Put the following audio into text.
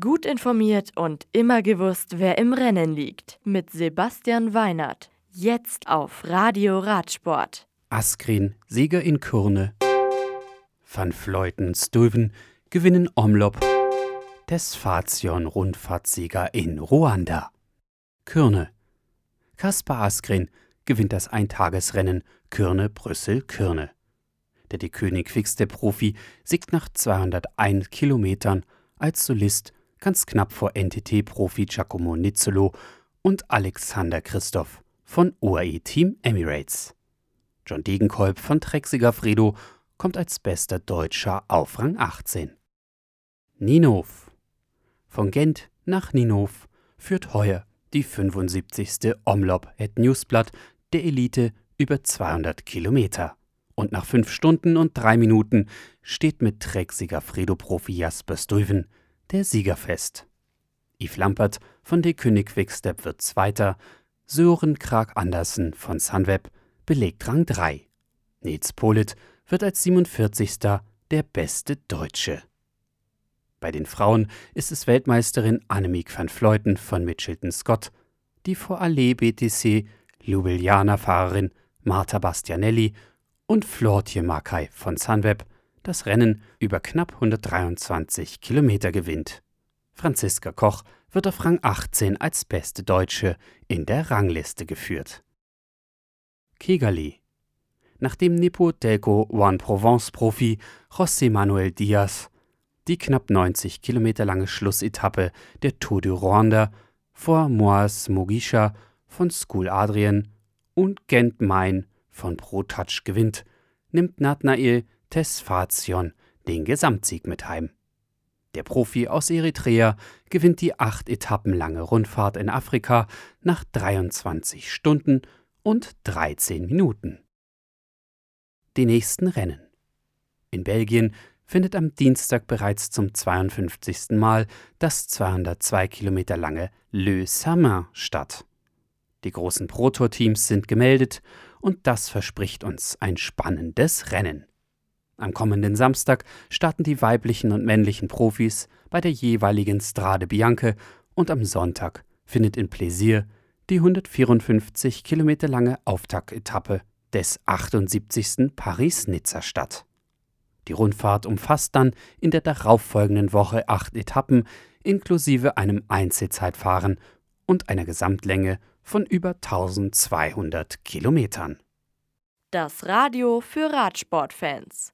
Gut informiert und immer gewusst, wer im Rennen liegt. Mit Sebastian Weinert. Jetzt auf Radio Radsport. Askren, Sieger in Kurne. Van Fleuten, Stuyven gewinnen Omlop. Tesfation, Rundfahrtsieger in Ruanda. Kürne. Kaspar Askren gewinnt das Eintagesrennen Kürne-Brüssel-Kürne. Der Die König Quickstep-Profi siegt nach 201 Kilometern als Solist ganz knapp vor NTT-Profi Giacomo Nizzolo und Alexander Christoph von UAE Team Emirates. John Degenkolb von Trexiger Fredo kommt als bester Deutscher auf Rang 18. Ninov. Von Gent nach Ninov führt heuer die 75. Omlop et Newsblatt der Elite über 200 Kilometer. Und nach 5 Stunden und 3 Minuten steht mit Trexiger Fredo-Profi Jasper Stuyven der Sieger. Yves Lampert von De König Quickstep wird Zweiter, Sören Krag Andersen von Sunweb belegt Rang 3. Nils Polit wird als 47. der beste Deutsche. Bei den Frauen ist es Weltmeisterin Annemiek van Fleuten von Mitchelton Scott, die vor Allee BTC Ljubljana-Fahrerin Marta Bastianelli und Flortje Makai von Sunweb das Rennen über knapp 123 Kilometer gewinnt. Franziska Koch wird auf Rang 18 als beste Deutsche in der Rangliste geführt. Kigali Nachdem Nippo Delco One Provence Profi José Manuel Diaz die knapp 90 Kilometer lange Schlussetappe der Tour de Rwanda vor Moas Mogisha von School Adrien und Gent Main von Pro Touch gewinnt, nimmt Nathnael Tesfazion den Gesamtsieg mit heim. Der Profi aus Eritrea gewinnt die acht Etappen lange Rundfahrt in Afrika nach 23 Stunden und 13 Minuten. Die nächsten Rennen. In Belgien findet am Dienstag bereits zum 52. Mal das 202 Kilometer lange Le Samin statt. Die großen Pro-Tour-Teams sind gemeldet und das verspricht uns ein spannendes Rennen. Am kommenden Samstag starten die weiblichen und männlichen Profis bei der jeweiligen Strade Bianche und am Sonntag findet in Plaisir die 154 Kilometer lange Auftaktetappe des 78. Paris-Nizza statt. Die Rundfahrt umfasst dann in der darauffolgenden Woche acht Etappen inklusive einem Einzelzeitfahren und einer Gesamtlänge von über 1200 Kilometern. Das Radio für Radsportfans